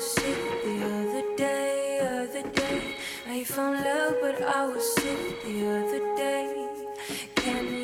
sick the other day, other day. I found love, but I was sick the other day. Can?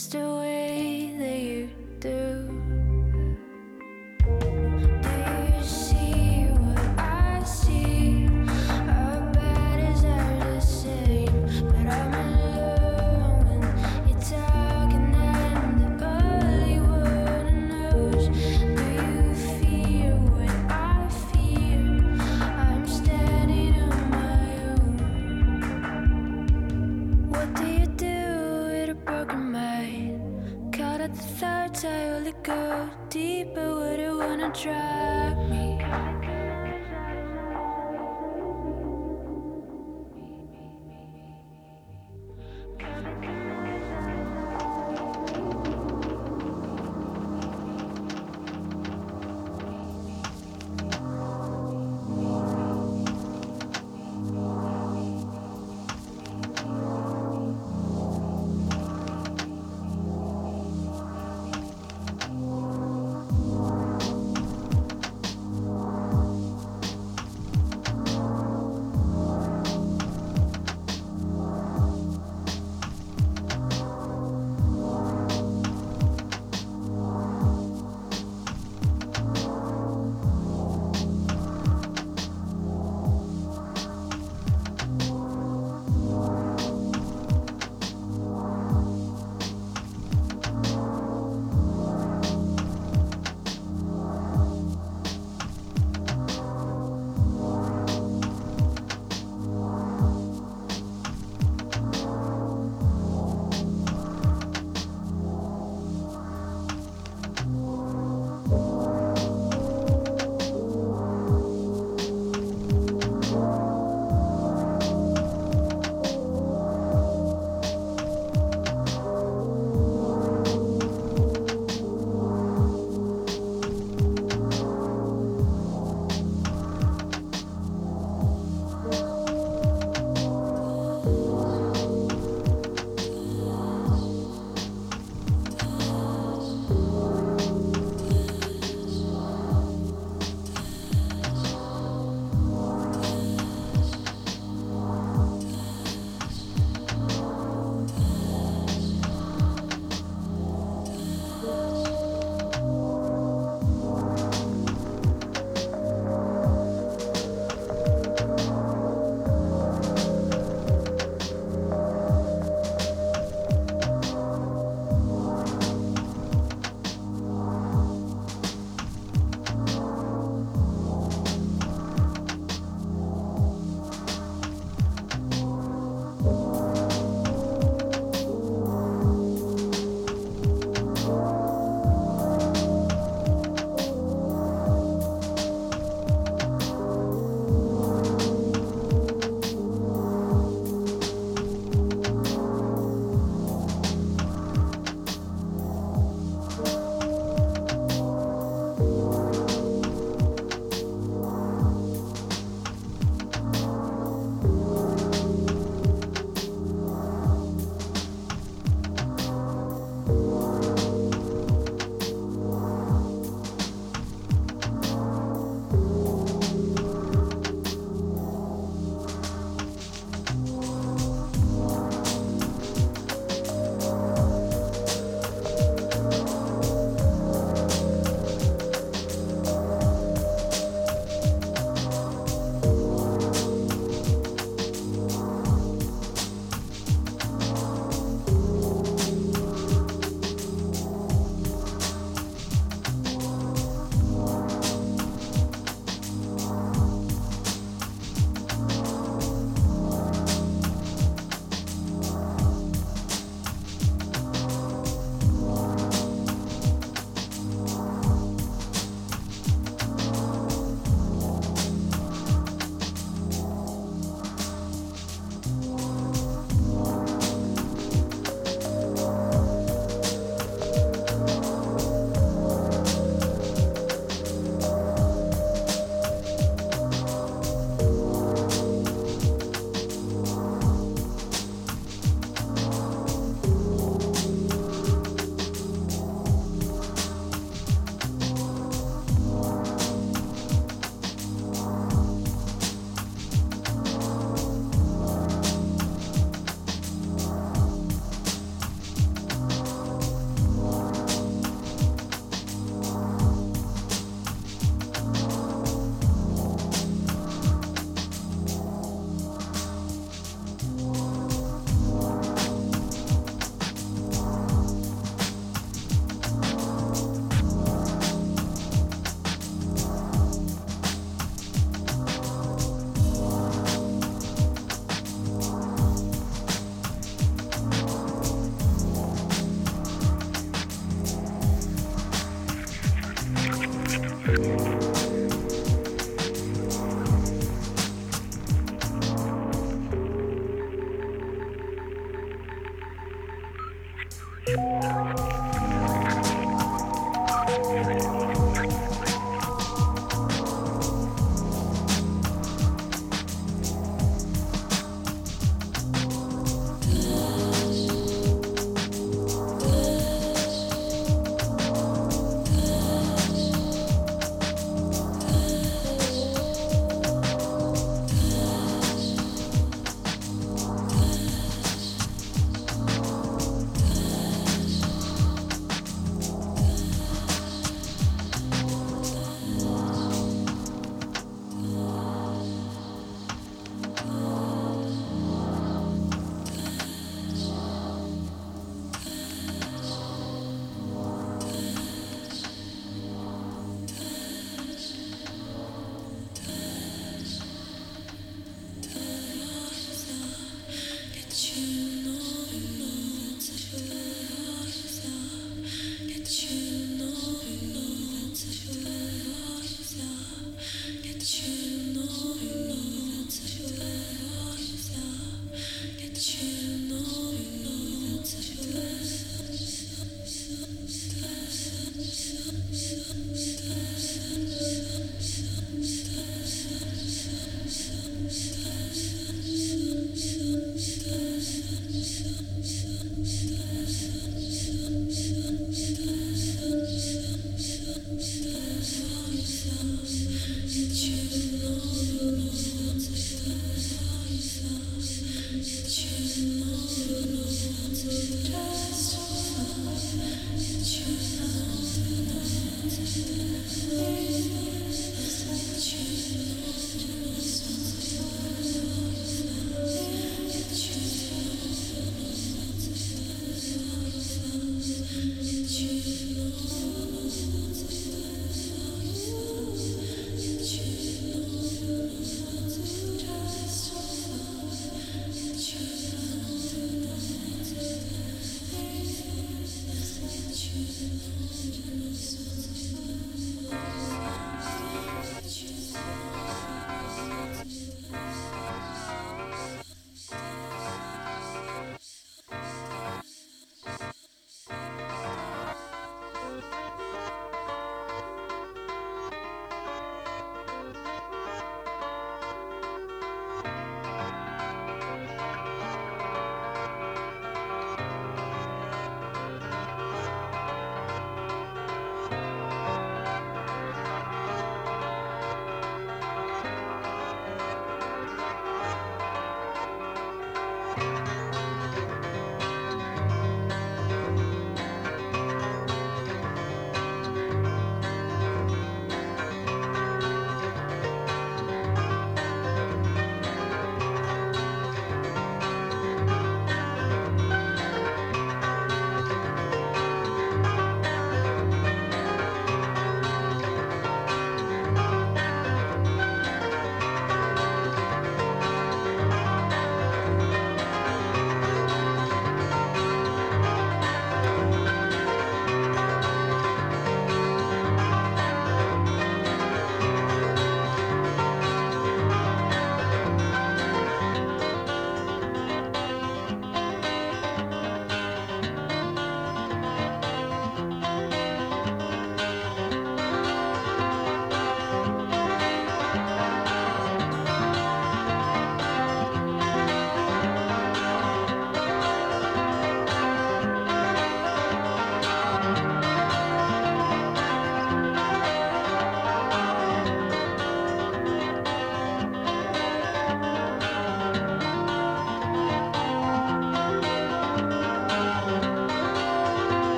just the way that you do.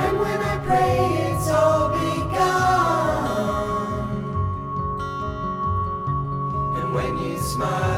And when I pray, it's all begun. And when you smile,